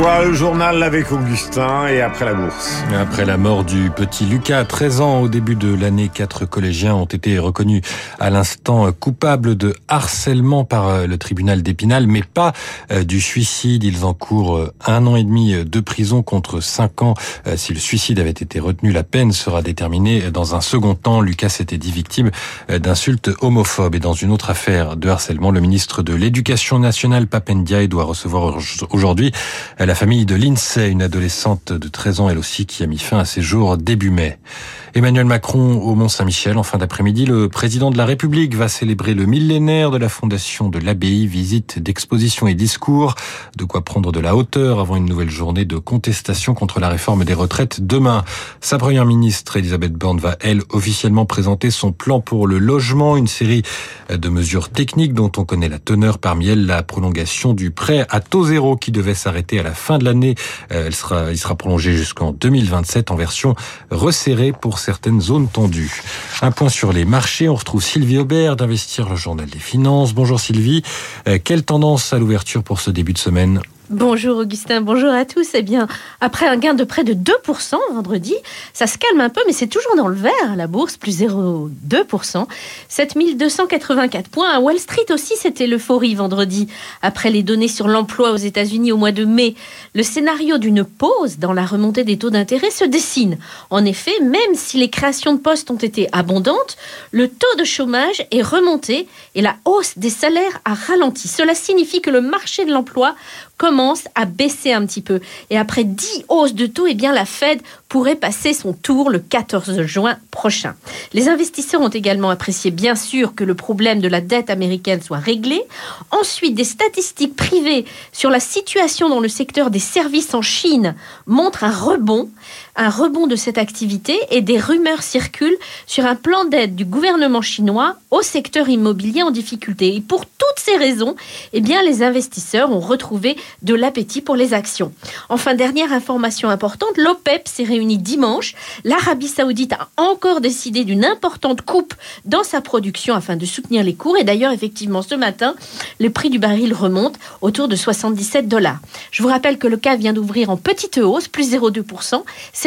Voilà le journal avec Augustin et après la bourse. Après la mort du petit Lucas, 13 ans au début de l'année, quatre collégiens ont été reconnus à l'instant coupables de harcèlement par euh, le tribunal d'Épinal, mais pas euh, du suicide. Ils encourent euh, un an et demi de prison contre cinq ans. Si le suicide avait été retenu, la peine sera déterminée dans un second temps. Lucas s'était dit victime d'insultes homophobes. Et dans une autre affaire de harcèlement, le ministre de l'Éducation nationale, Papendiaï, doit recevoir aujourd'hui la famille de Lindsay, une adolescente de 13 ans elle aussi, qui a mis fin à ses jours début mai. Emmanuel Macron au Mont-Saint-Michel. En fin d'après-midi, le président de la République va célébrer le millénaire de la fondation de l'abbaye, visite d'exposition et discours. De quoi prendre de la hauteur avant une nouvelle journée de contestation contre la réforme des retraites demain. Sa première ministre, Elisabeth Borne, va, elle, officiellement présenter son plan pour le logement, une série de mesures techniques dont on connaît la teneur, parmi elles la prolongation du prêt à taux zéro qui devait s'arrêter à la fin de l'année. Euh, elle sera, il sera prolongé jusqu'en 2027 en version resserrée pour certaines zones tendues. Un point sur les marchés, on retrouve Sylvie Aubert d'Investir le Journal des Finances. Bonjour Sylvie, euh, quelle tendance à l'ouverture pour ce début de semaine? Bonjour Augustin, bonjour à tous. Eh bien, après un gain de près de 2% vendredi, ça se calme un peu, mais c'est toujours dans le vert. La bourse, plus 0,2%. 7284 points. À Wall Street aussi, c'était l'euphorie vendredi. Après les données sur l'emploi aux États-Unis au mois de mai, le scénario d'une pause dans la remontée des taux d'intérêt se dessine. En effet, même si les créations de postes ont été abondantes, le taux de chômage est remonté et la hausse des salaires a ralenti. Cela signifie que le marché de l'emploi commence à baisser un petit peu. Et après 10 hausses de taux, eh la Fed pourrait passer son tour le 14 juin prochain. Les investisseurs ont également apprécié bien sûr que le problème de la dette américaine soit réglé. Ensuite, des statistiques privées sur la situation dans le secteur des services en Chine montrent un rebond, un rebond de cette activité et des rumeurs circulent sur un plan d'aide du gouvernement chinois au secteur immobilier en difficulté. Et pour toutes ces raisons, eh bien les investisseurs ont retrouvé de l'appétit pour les actions. Enfin, dernière information importante, l'OPEP s'est réuni dimanche. L'Arabie saoudite a encore décidé d'une importante coupe dans sa production afin de soutenir les cours. Et d'ailleurs, effectivement, ce matin, le prix du baril remonte autour de 77 dollars. Je vous rappelle que le CAC vient d'ouvrir en petite hausse, plus 0,2%,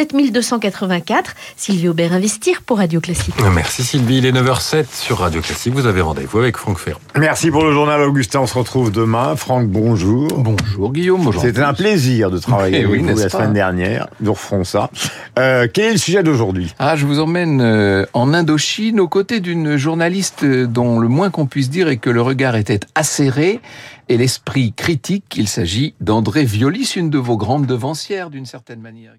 7284. Sylvie Aubert Investir pour Radio Classique. Merci Sylvie, il est 9h07 sur Radio Classique. Vous avez rendez-vous avec Franck Ferrand. Merci pour le journal Augustin, on se retrouve demain. Franck, bonjour. Bonjour Guillaume. C'était un plaisir de travailler Eh avec oui, vous la semaine dernière. Nous referons ça. Euh, quel est le sujet d'aujourd'hui? Ah, je vous emmène euh, en Indochine aux côtés d'une journaliste dont le moins qu'on puisse dire est que le regard était acéré et l'esprit critique. Il s'agit d'André Violis, une de vos grandes devancières d'une certaine manière.